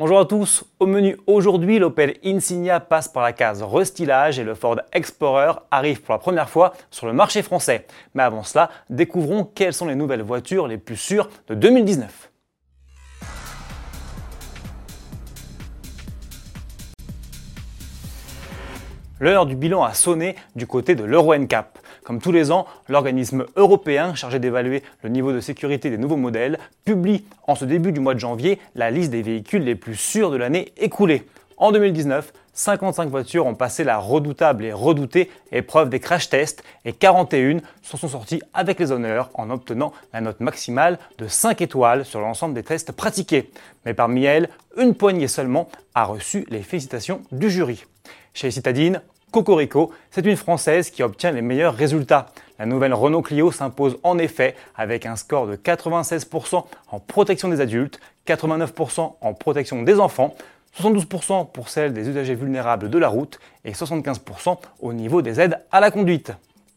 Bonjour à tous, au menu aujourd'hui, l'Opel Insignia passe par la case restylage et le Ford Explorer arrive pour la première fois sur le marché français. Mais avant cela, découvrons quelles sont les nouvelles voitures les plus sûres de 2019. L'heure du bilan a sonné du côté de l'Euro NCAP. Comme tous les ans, l'organisme européen chargé d'évaluer le niveau de sécurité des nouveaux modèles publie en ce début du mois de janvier la liste des véhicules les plus sûrs de l'année écoulée. En 2019, 55 voitures ont passé la redoutable et redoutée épreuve des crash tests et 41 s'en sont sorties avec les honneurs en obtenant la note maximale de 5 étoiles sur l'ensemble des tests pratiqués. Mais parmi elles, une poignée seulement a reçu les félicitations du jury. Chez Citadine, Cocorico, c'est une Française qui obtient les meilleurs résultats. La nouvelle Renault Clio s'impose en effet avec un score de 96% en protection des adultes, 89% en protection des enfants, 72% pour celle des usagers vulnérables de la route et 75% au niveau des aides à la conduite.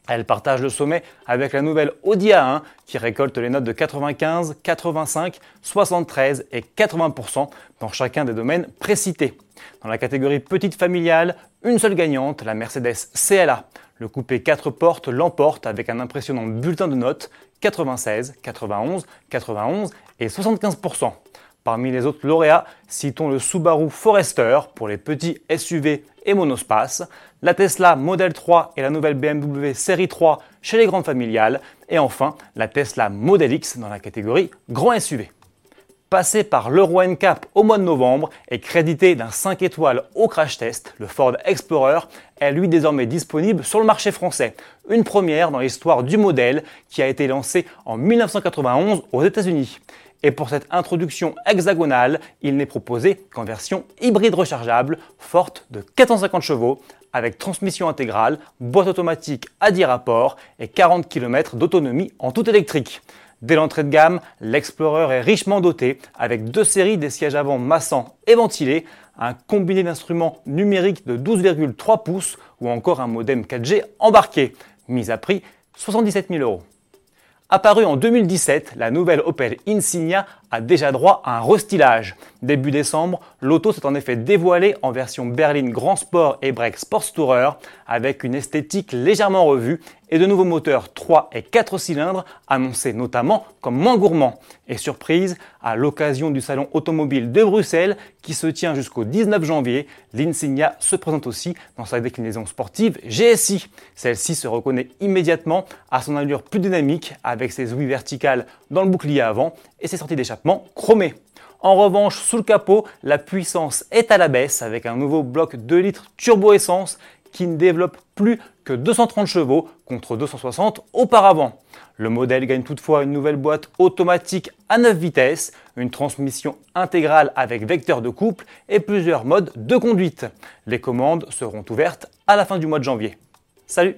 Elle partage le sommet avec la nouvelle Audi A1 qui récolte les notes de 95, 85, 73 et 80% dans chacun des domaines précités. Dans la catégorie petite familiale, une seule gagnante, la Mercedes CLA. Le coupé 4 portes l'emporte avec un impressionnant bulletin de notes 96, 91, 91 et 75%. Parmi les autres lauréats, citons le Subaru Forester pour les petits SUV et monospace, la Tesla Model 3 et la nouvelle BMW Série 3 chez les grandes familiales, et enfin la Tesla Model X dans la catégorie grand SUV. Passé par l'Euro NCAP au mois de novembre et crédité d'un 5 étoiles au crash test, le Ford Explorer est lui désormais disponible sur le marché français. Une première dans l'histoire du modèle qui a été lancé en 1991 aux États-Unis. Et pour cette introduction hexagonale, il n'est proposé qu'en version hybride rechargeable, forte de 450 chevaux, avec transmission intégrale, boîte automatique à 10 rapports et 40 km d'autonomie en tout électrique. Dès l'entrée de gamme, l'Explorer est richement doté avec deux séries des sièges avant massants et ventilés, un combiné d'instruments numériques de 12,3 pouces ou encore un modem 4G embarqué, mise à prix 77 000 euros. Apparue en 2017, la nouvelle Opel Insignia a déjà droit à un restylage. Début décembre, l'auto s'est en effet dévoilée en version berline Grand Sport et Break Sports Tourer avec une esthétique légèrement revue et de nouveaux moteurs 3 et 4 cylindres annoncés notamment comme moins gourmands. Et surprise, à l'occasion du salon automobile de Bruxelles qui se tient jusqu'au 19 janvier, l'Insignia se présente aussi dans sa déclinaison sportive GSI. Celle-ci se reconnaît immédiatement à son allure plus dynamique avec ses ouïes verticales dans le bouclier avant et ses sorties d'échappement chromées. En revanche, sous le capot, la puissance est à la baisse avec un nouveau bloc 2 litres turbo-essence qui ne développe plus que 230 chevaux contre 260 auparavant. Le modèle gagne toutefois une nouvelle boîte automatique à 9 vitesses, une transmission intégrale avec vecteur de couple et plusieurs modes de conduite. Les commandes seront ouvertes à la fin du mois de janvier. Salut